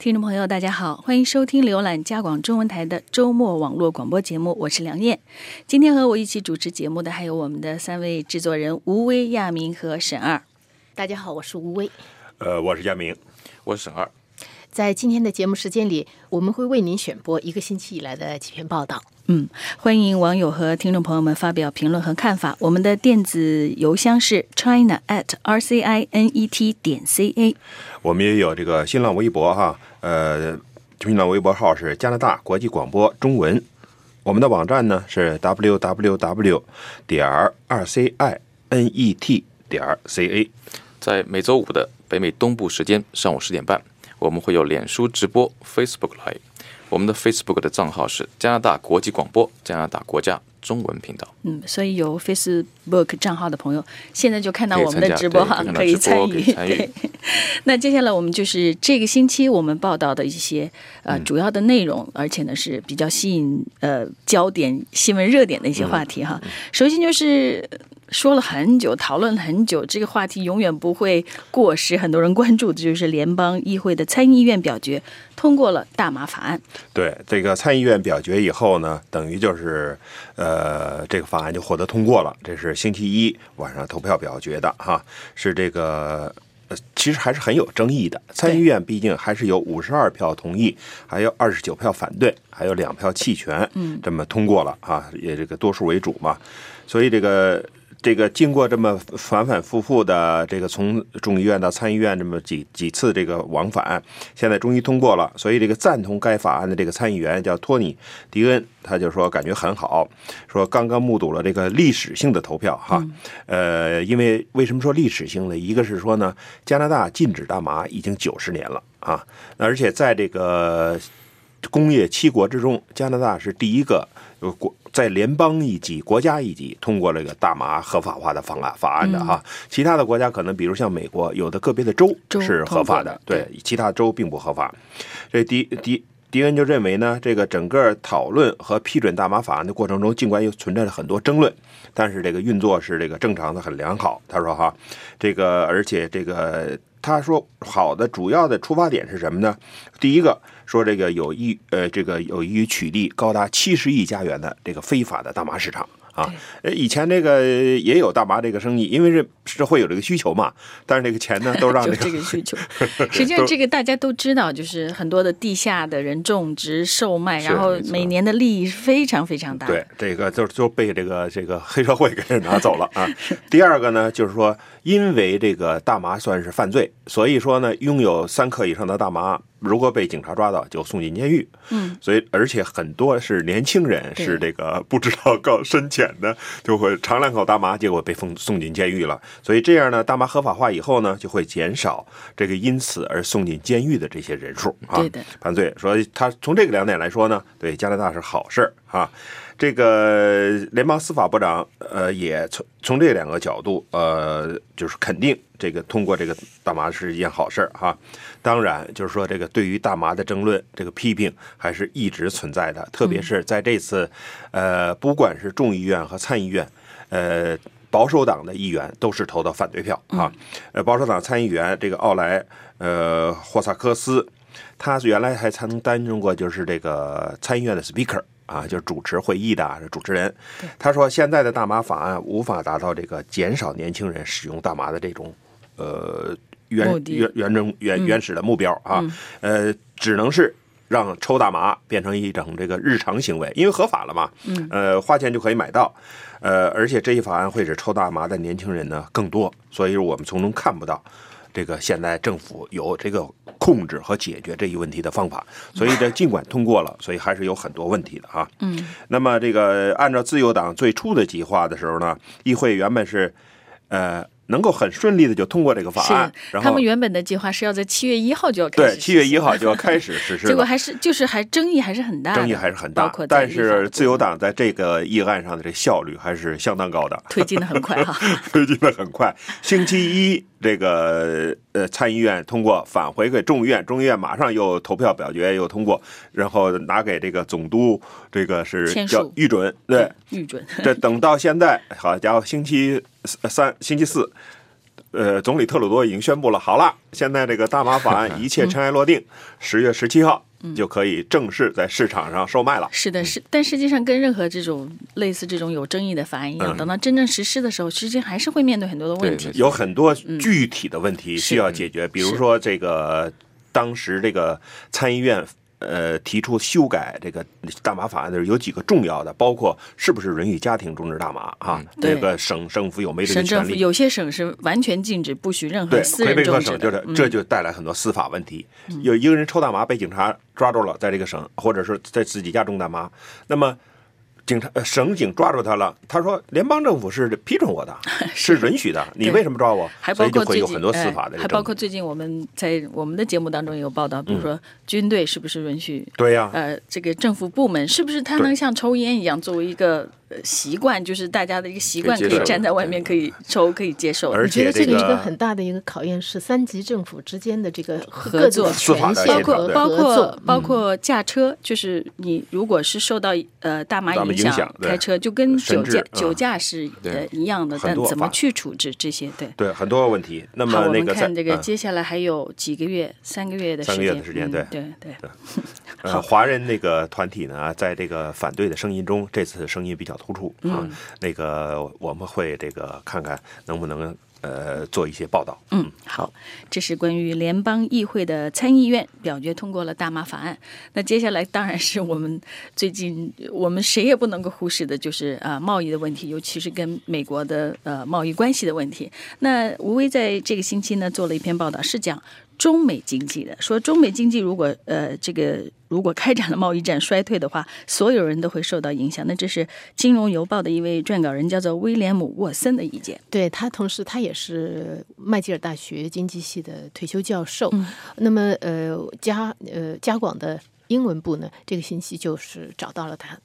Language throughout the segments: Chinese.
听众朋友，大家好，欢迎收听浏览加广中文台的周末网络广播节目，我是梁燕。今天和我一起主持节目的还有我们的三位制作人吴威、亚明和沈二。大家好，我是吴威。呃，我是亚明，我是沈二。在今天的节目时间里，我们会为您选播一个星期以来的几篇报道。嗯，欢迎网友和听众朋友们发表评论和看法。我们的电子邮箱是 china at r c i n e t 点 c a。我们也有这个新浪微博哈，呃，新浪微博号是加拿大国际广播中文。我们的网站呢是 w w w 点 r c i n e t 点 c a。在每周五的北美东部时间上午十点半，我们会有脸书直播 Facebook Live。我们的 Facebook 的账号是加拿大国际广播加拿大国家中文频道。嗯，所以有 Facebook 账号的朋友，现在就看到我们的直播哈，可以参与。对，那接下来我们就是这个星期我们报道的一些呃主要的内容，而且呢是比较吸引呃焦点新闻热点的一些话题哈。首先就是。说了很久，讨论了很久，这个话题永远不会过时。很多人关注的就是联邦议会的参议院表决通过了大麻法案。对这个参议院表决以后呢，等于就是呃，这个法案就获得通过了。这是星期一晚上投票表决的哈，是这个呃，其实还是很有争议的。参议院毕竟还是有五十二票同意，还有二十九票反对，还有两票弃权，嗯，这么通过了啊，也这个多数为主嘛，所以这个。这个经过这么反反复复的这个从众议院到参议院这么几几次这个往返，现在终于通过了。所以这个赞同该法案的这个参议员叫托尼·迪恩，他就说感觉很好，说刚刚目睹了这个历史性的投票哈。呃，因为为什么说历史性呢？一个是说呢，加拿大禁止大麻已经九十年了啊，而且在这个工业七国之中，加拿大是第一个有国。在联邦一级、国家一级通过这个大麻合法化的方案法案的哈，其他的国家可能比如像美国，有的个别的州是合法的，对，其他州并不合法。这迪迪迪恩就认为呢，这个整个讨论和批准大麻法案的过程中，尽管又存在着很多争论，但是这个运作是这个正常的、很良好。他说哈，这个而且这个他说好的主要的出发点是什么呢？第一个。说这个有益，呃，这个有益于取缔高达七十亿加元的这个非法的大麻市场。啊，呃，以前这个也有大麻这个生意，因为是是会有这个需求嘛。但是这个钱呢，都让 这个需求。实际上，这个大家都知道，就是很多的地下的人种植、售卖，然后每年的利益是非常非常大。对，这个就就被这个这个黑社会给拿走了啊。第二个呢，就是说，因为这个大麻算是犯罪，所以说呢，拥有三克以上的大麻，如果被警察抓到，就送进监狱。嗯，所以而且很多是年轻人，是这个不知道告深浅。的就会尝两口大麻，结果被送送进监狱了。所以这样呢，大麻合法化以后呢，就会减少这个因此而送进监狱的这些人数啊。对的，犯罪。所以他从这个两点来说呢，对加拿大是好事儿啊。这个联邦司法部长呃也从从这两个角度呃就是肯定这个通过这个大麻是一件好事儿哈。当然，就是说这个对于大麻的争论，这个批评还是一直存在的。特别是在这次，呃，不管是众议院和参议院，呃，保守党的议员都是投的反对票啊。呃，保守党参议员这个奥莱呃霍萨克斯，他原来还曾担任过就是这个参议院的 Speaker 啊，就是主持会议的主持人。他说，现在的大麻法案无法达到这个减少年轻人使用大麻的这种呃。原原原正原原始的目标啊，呃，只能是让抽大麻变成一种这个日常行为，因为合法了嘛，呃，花钱就可以买到，呃，而且这一法案会使抽大麻的年轻人呢更多，所以我们从中看不到这个现在政府有这个控制和解决这一问题的方法，所以这尽管通过了，所以还是有很多问题的啊。嗯，那么这个按照自由党最初的计划的时候呢，议会原本是呃。能够很顺利的就通过这个法案，然后他们原本的计划是要在七月一号就要开始，对，七月一号就要开始实施，结果还是就是还争议还是很大，争议还是很大，但是自由党在这个议案上的这效率还是相当高的，推进的很快哈，推进的很快，星期一。这个呃，参议院通过返回给众议院，众议院马上又投票表决又通过，然后拿给这个总督，这个是叫预准，对，预准。这等到现在，好家伙，星期三、星期四，呃，总理特鲁多已经宣布了，好了，现在这个大麻法案 一切尘埃落定，十月十七号就可以正式在市场上售卖了。是的，是，但实际上跟任何这种类似这种有争议的法案一样，嗯。等到真正实施的时候，实际还是会面对很多的问题。有很多具体的问题需要解决，比如说这个当时这个参议院。呃，提出修改这个大麻法案的时候有几个重要的，包括是不是允许家庭种植大麻啊？这个省政府有没有这个省政权利？府有些省是完全禁止，不许任何对，私人种植的。省就是嗯这就带来很多司法问题。有一个人抽大麻被警察抓住了，在这个省或者是在自己家种大麻，那么警察呃省警抓住他了，他说联邦政府是批准我的，是允许的，你为什么抓我？还所以就会包括最近有很多司法哎的。还包括最近我们在我们的节目当中也有报道，比如说军队是不是允许对呀、呃，这个政府部门是不是他能像抽烟一样作为一个呃习惯，就是大家的一个习惯，可以站在外面可以抽，可以接受。而我觉得且这个是个一个很大的一个考验是三级政府之间的这个合作权限包括包括。包括驾车，就是你如果是受到呃大麻影影响开车，就跟酒驾酒驾是呃一样的，但怎么去处置这些？对。对很多问题。那，么那个在我们看这个，嗯接下来还有几个月，三个月的三个月的时间嗯对对对，呃，华人那个团体呢，在这个反对的声音中，这次声音比较突出啊。嗯那个我们会这个看看能不能呃做一些报道。嗯，好，这是关于联邦议会的参议院表决通过了大麻法案。那接下来当然是我们最近我们谁也不能够忽视的，就是啊、贸易的问题，尤其是跟美国的呃贸易关系的问题。那吴威在这个星期呢做了一篇报道，是讲中美经济的，说中美经济如果呃这个如果开展了贸易战衰退的话，所有人都会受到影响。那这是《金融邮报》的一位撰稿人叫做威廉姆·沃森的意见。对他，同时他也是麦吉尔大学经济系的退休教授。嗯那么，呃，加呃加广的英文部呢，这个星期就是找到了他。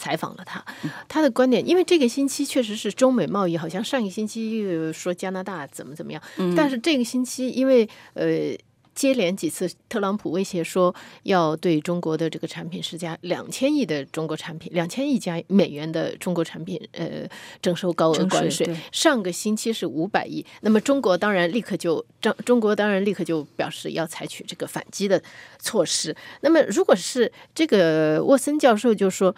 采访了他，他的观点，因为这个星期确实是中美贸易，好像上一个星期又说加拿大怎么怎么样，但是这个星期因为呃接连几次特朗普威胁说要对中国的这个产品施加两千亿的中国产品，两千亿加美元的中国产品呃征收高额关税，上个星期是五百亿，那么中国当然立刻就中中国当然立刻就表示要采取这个反击的措施。那么如果是这个沃森教授就说，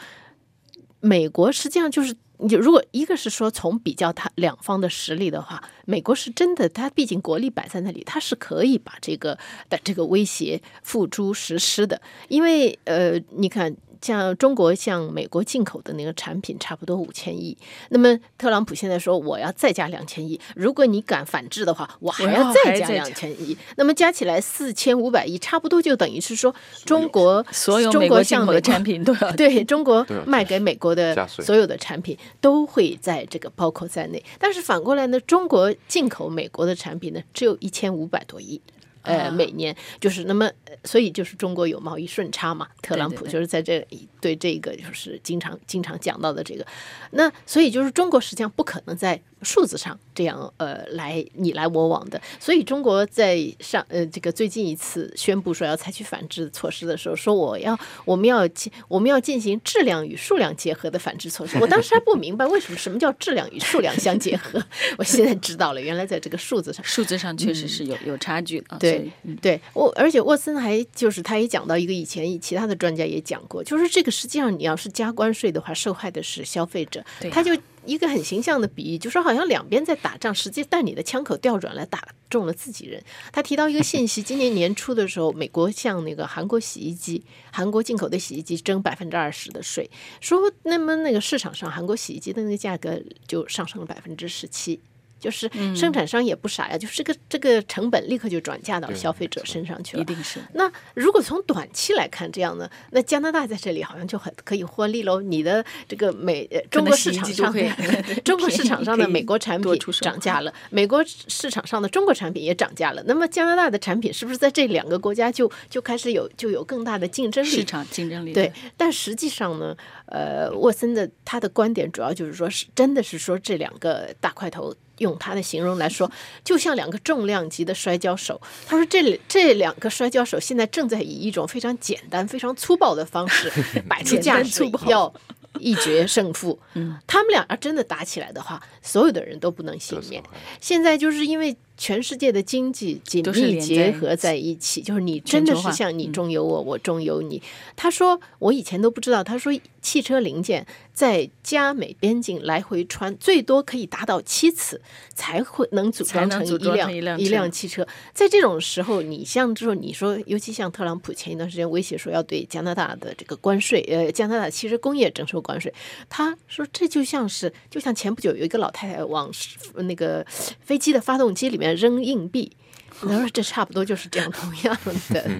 美国实际上就是。你如果一个是说从比较它两方的实力的话，美国是真的，它毕竟国力摆在那里，它是可以把这个的这个威胁付诸实施的。因为呃，你看，像中国向美国进口的那个产品差不多五千亿，那么特朗普现在说我要再加两千亿，如果你敢反制的话，我还要要再加两千亿，那么加起来四千五百亿，差不多就等于是说中国所有中美国进口的国向美国产品都要对中国卖给美国的所有的产品都会在这个包括在内。但是反过来呢，中国进口美国的产品呢，只有一千五百多亿。呃，啊每年就是那么，呃所以就是中国有贸易顺差嘛。特朗普就是在这里对这个就是经常经常讲到的这个，那所以就是中国实际上不可能在数字上这样呃来你来我往的，所以中国在上呃这个最近一次宣布说要采取反制措施的时候，说我要我们要进我们要进行质量与数量结合的反制措施。我当时还不明白为什么什么叫质量与数量相结合，我现在知道了，原来在这个数字上。数字上确实是有、有差距的啊。对嗯对，我而且沃森还就是他也讲到一个以前其他的专家也讲过，就是这个实际上你要是加关税的话，受害的是消费者对。啊他就一个很形象的比喻，就说好像两边在打仗，实际但你的枪口调转来打中了自己人。他提到一个信息，今年年初的时候，美国向那个韩国洗衣机、韩国进口的洗衣机征百分之二十的税，说那么那个市场上韩国洗衣机的那个价格就上升了百分之十七。就是嗯生产商也不傻呀，就是这个这个成本立刻就转嫁到消费者身上去了。一定是那如果从短期来看，这样呢，那加拿大在这里好像就很可以获利喽。你的这个美呃中国市场上会中国市场上的美国产品涨价了，美国市场上的中国产品也涨价了。那么加拿大的产品是不是在这两个国家就就开始有就有更大的竞争力？市场竞争力对，但实际上呢，呃，沃森的他的观点主要就是说，是真的是说这两个大块头。用他的形容来说，就像两个重量级的摔跤手。他说这里这两个摔跤手现在正在以一种非常简单、非常粗暴的方式 摆出架势要一决胜负。嗯，他们俩要真的打起来的话，所有的人都不能幸免。现在就是因为。全世界的经济紧密结合在一起，就是你真的是像你中有我，我中有你。他说我以前都不知道，他说汽车零件在加美边境来回穿，最多可以达到七次才会能组装成一辆一辆汽车。在这种时候，你像之后你说，尤其像特朗普前一段时间威胁说要对加拿大的这个关税，呃，加拿大汽车工业征收关税，他说这就像是就像前不久有一个老太太往那个飞机的发动机里面。扔硬币，他说这差不多就是这样，同样的，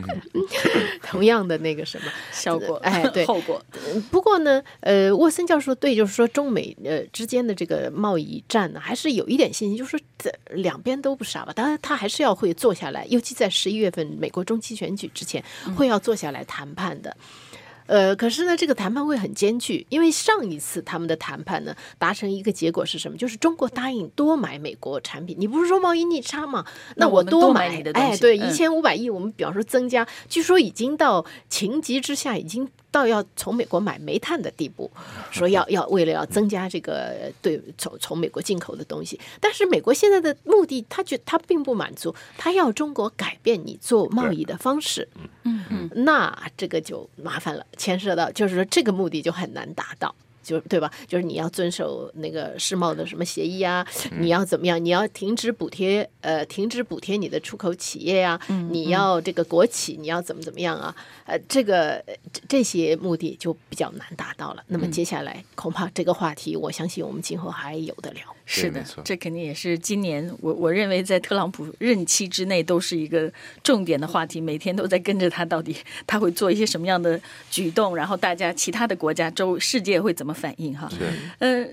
同样的那个什么效果，哎，对，后果。不过呢，呃，沃森教授对，就是说中美呃之间的这个贸易战呢，还是有一点信心，就是说两边都不傻吧。当然，他还是要会坐下来，尤其在十一月份美国中期选举之前，会要坐下来谈判的。呃，可是呢，这个谈判会很艰巨，因为上一次他们的谈判呢，达成一个结果是什么？就是中国答应多买美国产品。你不是说贸易逆差吗？那我多买哎，对，一千五百亿，我们比方说增加，据说已经到情急之下，已经。到要从美国买煤炭的地步，说要要为了要增加这个对从从美国进口的东西，但是美国现在的目的，他觉他并不满足，他要中国改变你做贸易的方式，嗯嗯，那这个就麻烦了，牵涉到就是说这个目的就很难达到。就对吧？就是你要遵守那个世贸的什么协议啊？你要怎么样？你要停止补贴，呃，停止补贴你的出口企业呀？你要这个国企，你要怎么怎么样啊？呃，这个这些目的就比较难达到了。那么接下来恐怕这个话题，我相信我们今后还有的聊。是的，这肯定也是今年我我认为在特朗普任期之内都是一个重点的话题，每天都在跟着他，到底他会做一些什么样的举动，然后大家其他的国家周世界会怎么反应？哈，呃。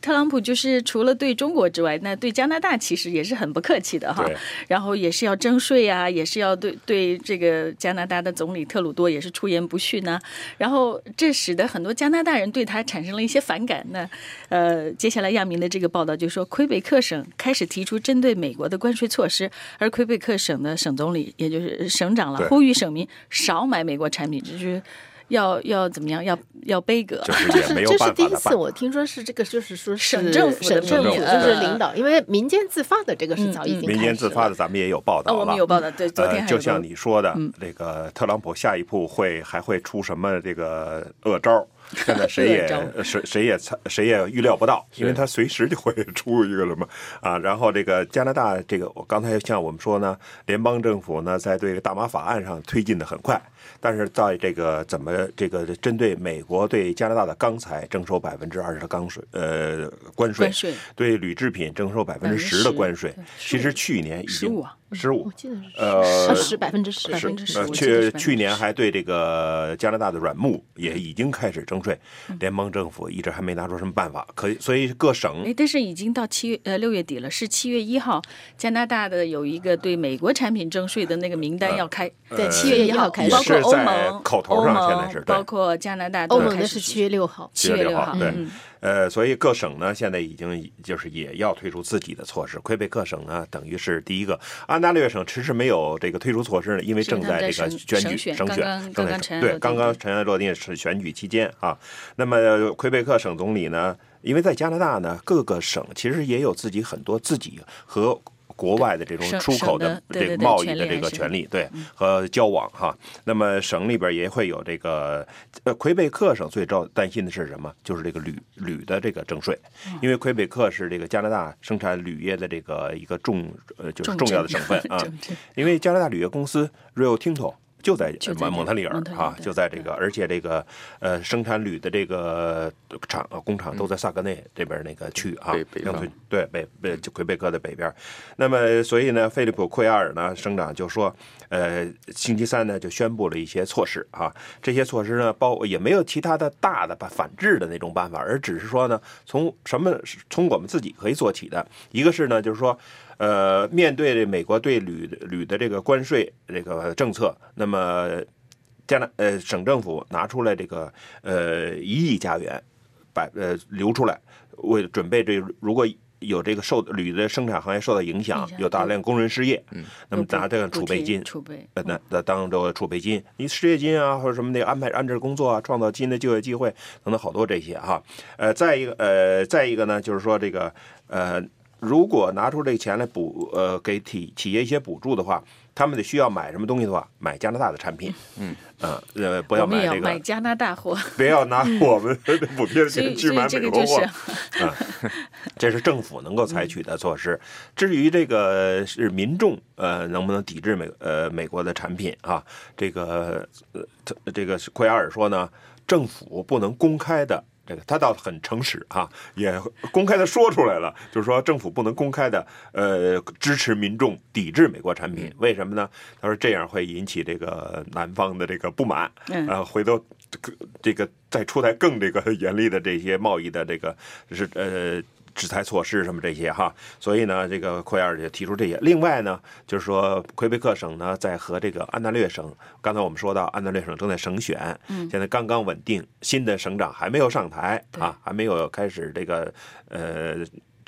特朗普就是除了对中国之外，那对加拿大其实也是很不客气的哈。然后也是要征税啊，也是要对对这个加拿大的总理特鲁多也是出言不逊呢。然后这使得很多加拿大人对他产生了一些反感。那呃，接下来亚明的这个报道就说，魁北克省开始提出针对美国的关税措施，而魁北克省的省总理也就是省长了，呼吁省民少买美国产品，就是。要要怎么样？要要悲歌，这是这是第一次我听说是这个，就是说省政府省政府就是领导，因为民间自发的这个是早已经民间自发的，咱们也有报道了。我们有报道，对，昨天就像你说的，那个特朗普下一步会还会出什么这个恶招？现在谁也谁谁也谁也预料不到，因为他随时就会出一个什么啊。然后这个加拿大这个，我刚才像我们说呢，联邦政府呢在对大麻法案上推进的很快。但是在这个怎么这个针对美国对加拿大的钢材征收百分之二十的钢税呃关税，对铝制品征收百分之十的关税，其实去年已经十五。十五，呃十百分之十。百分之十，去去年还对这个加拿大的软木也已经开始征税，联邦政府一直还没拿出什么办法，可以所以各省哎，但是已经到七月呃六月底了，是七月一号，加拿大的有一个对美国产品征税的那个名单要开，对七月一号开始，包括。欧盟、口头上现在是包括加拿大，欧盟的是七月六号，七月六号对，呃，所以各省呢现在已经就是也要推出自己的措施。魁北克省呢，等于是第一个；安大略省迟迟没有这个推出措施呢，因为正在这个选举、省选，正在对刚刚尘埃落定是选举期间啊。那么魁北克省总理呢，因为在加拿大呢，各个省其实也有自己很多自己和。国外的这种出口的这个贸易的这个权利，对和交往哈，那么省里边也会有这个，呃，魁北克省最招担心的是什么？就是这个铝铝的这个征税，因为魁北克是这个加拿大生产铝业的这个一个重呃就是重要的省份啊，因为加拿大铝业公司 Rio Tinto。就在蒙蒙特利尔啊，就在这个，而且这个呃生产铝的这个厂工厂都在萨格内这边那个区啊，对北北魁北克的北边。那么所以呢，菲利普库亚尔呢省长就说，呃，星期三呢就宣布了一些措施啊，这些措施呢包也没有其他的大的把反制的那种办法，而只是说呢，从什么从我们自己可以做起的，一个是呢就是说。呃，面对这美国对铝铝的这个关税这个政策，那么加拿呃省政府拿出来这个呃一亿加元，把呃留出来，为准备这如果有这个受铝的生产行业受到影响有大量工人失业，嗯，那么拿这个储备金，储备，呃，那那当这个储备金，你失业金啊，或者什么的安排安置工作啊，创造新的就业机会等等好多这些哈。呃，再一个呃，再一个呢，就是说这个呃，如果拿出这个钱来补呃给企企业一些补助的话，他们得需要买什么东西的话，买加拿大的产品，嗯呃呃，不要买这个，买加拿大货，不要拿我们的补贴的钱去买美国货。啊，这是政府能够采取的措施。至于这个是民众呃能不能抵制美呃美国的产品啊，这个呃这这个是奎尔说呢，政府不能公开的。这个他倒很诚实哈、也公开的说出来了，就是说政府不能公开的呃支持民众抵制美国产品，为什么呢？他说这样会引起这个南方的这个不满，嗯呃，回头这个再出台更这个 严厉的这些贸易的这个是呃制裁措施什么这些哈，所以呢，这个奎尔也提出这些。另外呢，就是说魁北克省呢在和这个安大略省，刚才我们说到安大略省正在省选，嗯，现在刚刚稳定，新的省长还没有上台啊，还没有开始这个呃。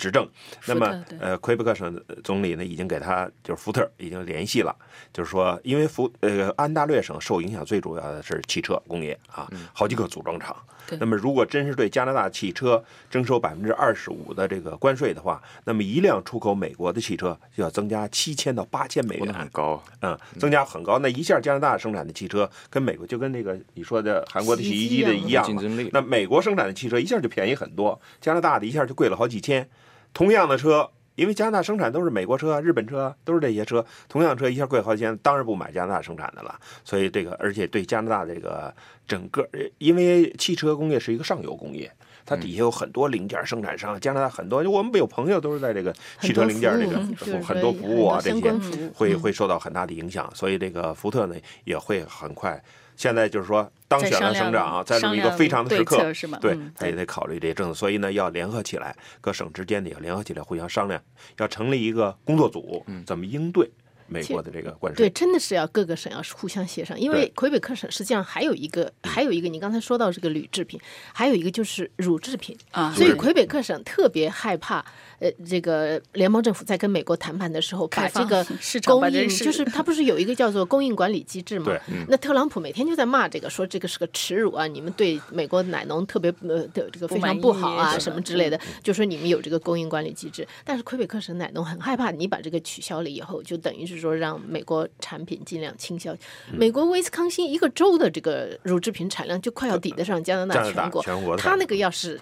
执政，那么呃，魁北克省总理呢已经给他就是福特已经联系了，就是说，因为福呃安大略省受影响最主要的是汽车工业啊，好几个组装厂。对那么如果真是对加拿大汽车征收百分之二十五的这个关税的话，那么一辆出口美国的汽车就要增加七千到八千美元很元。高，嗯，增加很高，那一下加拿大生产的汽车跟美国就跟那个你说的韩国的洗衣机的一样竞争力那美国生产的汽车一下就便宜很多，加拿大的一下就贵了好几千。同样的车，因为加拿大生产都是美国车、日本车，都是这些车，同样车一下贵好几千，当然不买加拿大生产的了。所以这个，而且对加拿大这个整个，呃因为汽车工业是一个上游工业。它底下有很多零件生产商，加拿大很多，我们有朋友都是在这个汽车零件这个很多服务就是很多服务啊这些会会受到很大的影响，所以这个福特呢也会很快。现在就是说当选了省长，在这么一个非常的时刻对他也得考虑这些政策，所以呢要联合起来，各省之间的也要联合起来，互相商量，要成立一个工作组，怎么应对美国的这个关税。对，真的是要各个省要互相协商，因为魁北克省实际上还有一个，还有一个，你刚才说到这个铝制品，还有一个就是乳制品。啊。所以魁北克省特别害怕，呃，这个联邦政府在跟美国谈判的时候，把这个供应，就是它不是有一个叫做供应管理机制嘛？对那特朗普每天就在骂这个，说这个是个耻辱啊！你们对美国奶农特别呃的这个非常不好啊，什么之类的，就说你们有这个供应管理机制。但是魁北克省奶农很害怕你把这个取消了以后，就等于是说让美国产品尽量倾销。美国威斯康星一个州的这个乳制品产量就快要抵得上加拿大全国，全国它那个要是。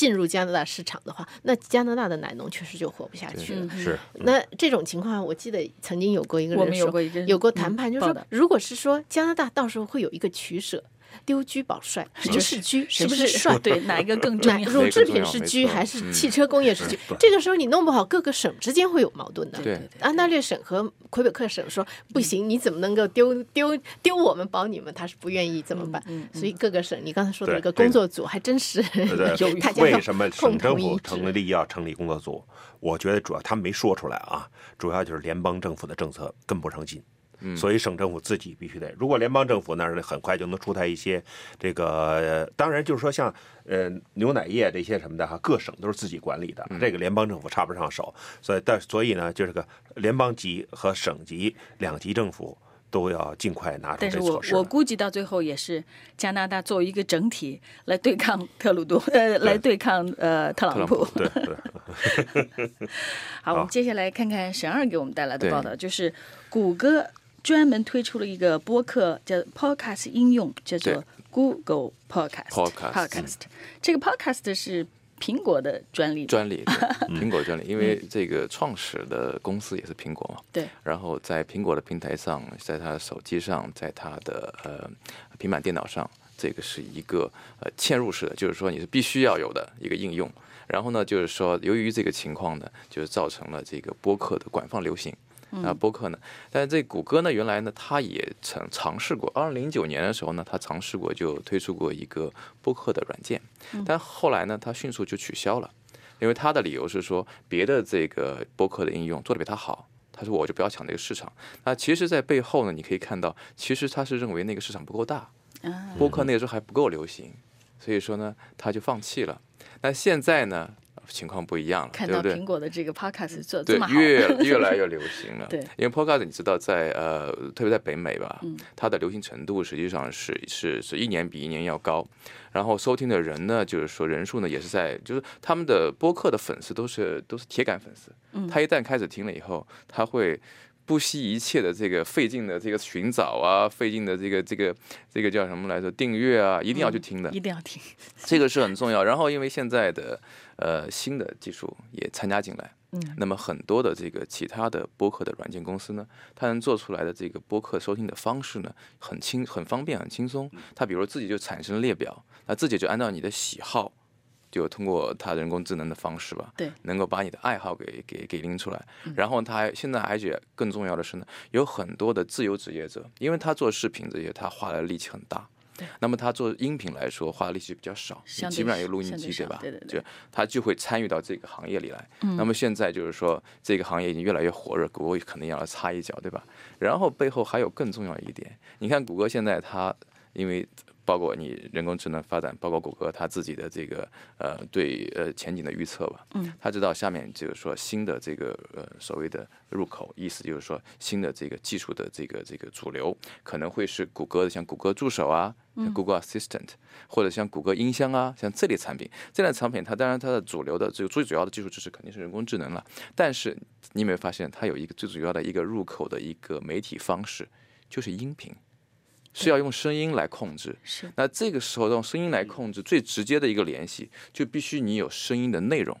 进入加拿大市场的话，那加拿大的奶农确实就活不下去了。是那这种情况，我记得曾经有过一个人我们有说过有过谈判，就是说如果是说加拿大到时候会有一个取舍，丢车保帅，谁是车，谁不是帅？对，哪一个更重奶要？乳制品是车还是汽车工业是车？这个时候你弄不好，各个省之间会有矛盾的。对安大略省和魁北克省说不行，你怎么能够丢 丢丢我们保你们？他是不愿意怎么办？所以各个省，你刚才说的那个工作组还真是对 有大家要为什么共省政府。成立要成立工作组？我觉得主要他没说出来啊，主要就是联邦政府的政策跟不上劲。所以省政府自己必须得，如果联邦政府那儿很快就能出台一些这个，呃当然就是说像呃牛奶业这些什么的哈，各省都是自己管理的，这个联邦政府插不上手，所以但所以呢，就是个联邦级和省级两级政府都要尽快拿出但是我这措施来。我估计到最后也是加拿大作为一个整体来对抗特鲁多，呃，来对抗呃特朗普。对对，好，我们接下来看看沈二给我们带来的报道，就是谷歌专门推出了一个播客叫 Podcast 应用，叫做 Google Podcast。Podcast Podcast 这个 Podcast 是苹果的专利，专利，对 苹果专利，因为这个创始的公司也是苹果嘛，对，然后在苹果的平台上，在他的手机上，在他的呃平板电脑上，这个是一个呃嵌入式的，就是说你是必须要有的一个应用。然后呢，就是说由于这个情况呢，就是造成了这个播客的广泛流行。啊，播客呢，但是这谷歌呢，原来呢，它也曾尝试过，二零零九年的时候呢，它尝试过就推出过一个播客的软件，但后来呢，它迅速就取消了。因为他的理由是说，别的这个播客的应用做的比他好，他说我就不要抢这个市场。那其实，在背后呢，你可以看到，其实他是认为那个市场不够大，播客那个时候还不够流行，所以说呢，他就放弃了。那现在呢，情况不一样了，看对不对？到苹果的这个 podcast 做得对这么，好，越越来越 流行了。对因为 Podcast 你知道在呃，特别在北美吧，嗯它的流行程度实际上是是是一年比一年要高，然后收听的人呢，就是说人数呢也是在，就是他们的播客的粉丝都是都是铁杆粉丝，嗯他一旦开始听了以后，他会。不惜一切的这个费劲的这个寻找啊，费劲的这个这个这个叫什么来着？订阅啊，一定要去听的。一定要听。这个是很重要。然后，因为现在的呃新的技术也参加进来，嗯，那么很多的这个其他的播客的软件公司呢，它能做出来的这个播客收听的方式呢，很轻、很方便、很轻松。它比如自己就产生列表，它自己就按照你的喜好。就通过它人工智能的方式吧，对，能够把你的爱好给给给拎出来。然后它还现在而且更重要的是呢，有很多的自由职业者，因为他做视频这些，他花的力气很大。对，那么他做音频来说，花的力气比较少，基本上有录音机对吧？对对对就他就会参与到这个行业里来。嗯那么现在就是说，这个行业已经越来越火热，谷歌可能要来插一脚，对吧？然后背后还有更重要一点，你看谷歌现在它因为。包括你人工智能发展，包括谷歌它自己的这个呃对呃前景的预测吧，嗯，他知道下面就是说新的这个呃所谓的入口，意思就是说新的这个技术的这个这个主流可能会是谷歌的，像谷歌助手啊，像 Google Assistant，、或者像谷歌音箱啊，像这类产品，这类产品它当然它的主流的这个最主要的技术支持肯定是人工智能了，但是你有没有发现它有一个最主要的一个入口的一个媒体方式，就是音频。是要用声音来控制，是那这个时候用声音来控制，最直接的一个联系，就必须你有声音的内容。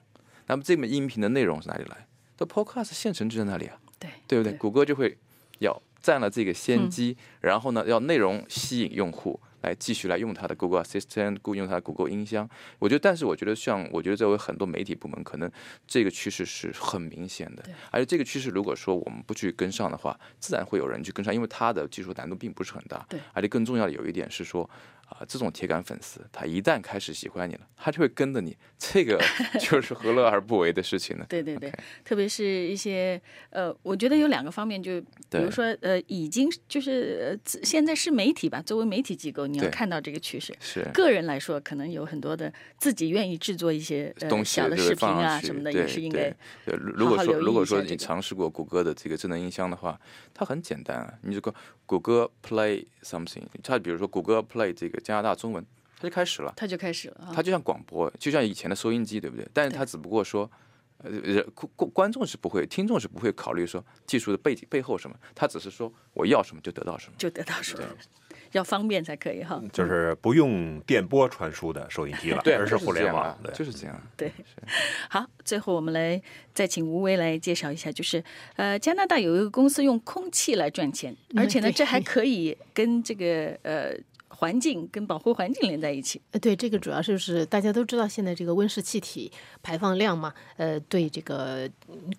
那么这门音频的内容是哪里来？这 Podcast 现成就在那里啊，对对不对？谷歌就会要占了这个先机，然后呢，要内容吸引用户来继续来用它的 Google Assistant，雇用它的 Google 音箱。我觉得，但是我觉得像我觉得作为很多媒体部门，可能这个趋势是很明显的对。而且这个趋势如果说我们不去跟上的话，自然会有人去跟上，因为它的技术难度并不是很大。对，而且更重要的有一点是说。啊，这种铁杆粉丝，他一旦开始喜欢你了，他就会跟着你，这个 就是何乐而不为的事情呢？对对对特别是一些呃，我觉得有两个方面，就比如说呃，已经就是呃现在是媒体吧，作为媒体机构，你要看到这个趋势。是个人来说，可能有很多的自己愿意制作一些呃东西小的视频啊什么的，也是应该如如果说如果说你尝试过谷歌的这个智能音箱的话，它很简单啊，你这个谷歌 Play something，它比如说谷歌 Play 这个加拿大中文，它就开始了。它就开始了啊。它就像广播，就像以前的收音机，对不对？但是它只不过说，呃，人观观众是不会，听众是不会考虑说技术的背景背后什么，他只是说我要什么就得到什么。就得到什么，要方便才可以哈。就是不用电波传输的收音机了，对，而是互联网对，就是这样。对，好，最后我们来再请吴威来介绍一下，就是呃，加拿大有一个公司用空气来赚钱，而且呢，这还可以跟这个呃环境跟保护环境连在一起。呃，对，这个主要就是大家都知道，现在这个温室气体排放量嘛，呃，对这个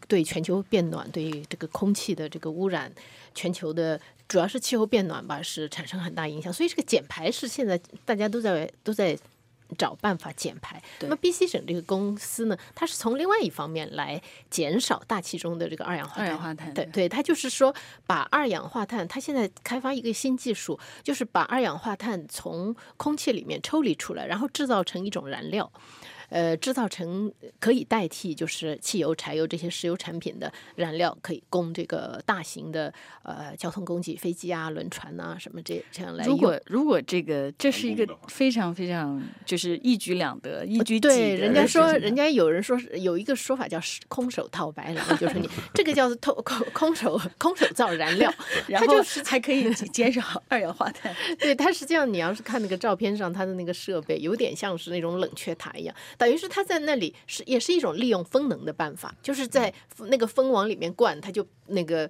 对全球变暖，对这个空气的这个污染，全球的主要是气候变暖吧，是产生很大影响。所以这个减排是现在大家都在都在。找办法减排。那么 BC 省这个公司呢，它是从另外一方面来减少大气中的这个二氧化碳。二氧化碳对对，它就是说把二氧化碳，它现在开发一个新技术，就是把二氧化碳从空气里面抽离出来，然后制造成一种燃料。呃，制造成可以代替就是汽油、柴油这些石油产品的燃料，可以供这个大型的呃交通工具、飞机啊、轮船啊什么这这样来用。如果如果这个这是一个非常非常就是一举两得、一举几对，人家说，人家有人说是有一个说法叫是空手套白狼，就是你 这个叫做透空空手空手造燃料，然后它就是还可以减少二氧化碳。对，它实际上你要是看那个照片上，它的那个设备有点像是那种冷却塔一样，等于是它在那里是也是一种利用风能的办法，就是在那个风往里面灌，它就那个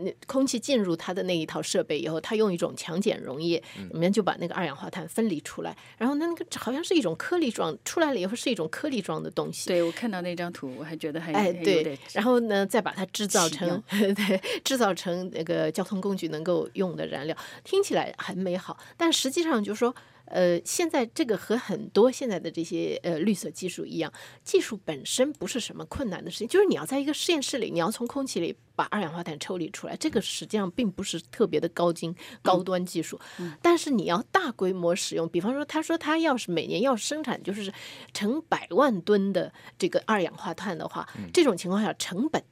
那空气进入它的那一套设备以后，它用一种强碱溶液，里面就把那个二氧化碳分离出来，然后那那个好像是一种颗粒状出来了以后是一种颗粒状的东西。对我看到那张图，我还觉得还哎，对，然后呢，再把它制造成 对，制造成那个交通工具能够用的燃料，听起来很美好，但实际上就是说，呃，现在这个和很多现在的这些呃绿色技术一样，技术本身不是什么困难的事情，就是你要在一个实验室里，你要从空气里把二氧化碳抽离出来，这个实际上并不是特别的高精高端技术，但是你要大规模使用，比方说，他说他要是每年要生产就是成百万吨的这个二氧化碳的话，这种情况下成本。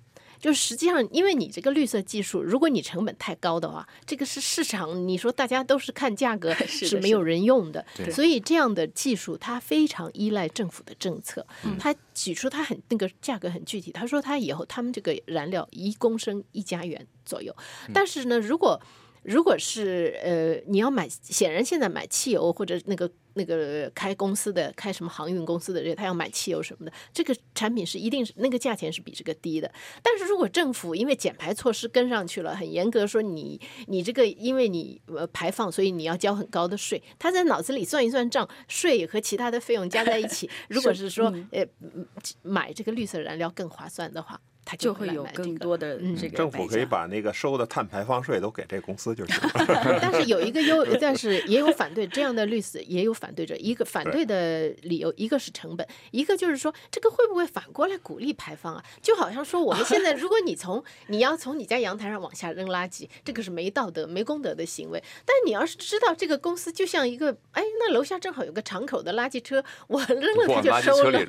就实际上，因为你这个绿色技术，如果你成本太高的话，这个是市场，你说大家都是看价格 是没有人用的，对。所以这样的技术它非常依赖政府的政策。他举出他很那个价格很具体，他说他以后他们这个燃料一公升一加元左右，但是呢，如果如果是呃，你要买，显然现在买汽油或者那个那个开公司的、开什么航运公司的人，他要买汽油什么的，这个产品是一定是那个价钱是比这个低的。但是如果政府因为减排措施跟上去了，很严格说你你这个因为你呃排放，所以你要交很高的税，他在脑子里算一算账，税和其他的费用加在一起，如果是说呃嗯买这个绿色燃料更划算的话，他就会会有更多的嗯这个政府可以把那个收的碳排放税都给这公司就行了。但是有一个优，但是也有反对这样的律师，也有反对者。一个反对的理由，一个是成本，一个就是说这个会不会反过来鼓励排放啊？就好像说我们现在，如果你从你要从你家阳台上往下扔垃圾，这个是没道德、没公德的行为。但你要是知道这个公司就像一个，哎，那楼下正好有个敞口的垃圾车，我扔了它就收了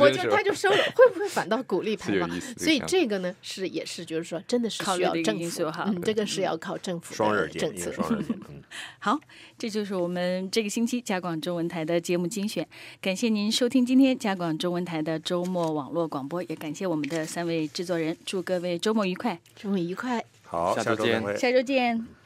我就 是他就收了，会不会反倒鼓励排放是有意思？所以这个呢，是也是就是说，真的是需要政府哈嗯，这个是要靠政府的政策。双刃剑。嗯，好，这就是我们这个星期加广中文台的节目精选。感谢您收听今天加广中文台的周末网络广播，也感谢我们的三位制作人，祝各位周末愉快，周末愉快。好，下周见。下周见。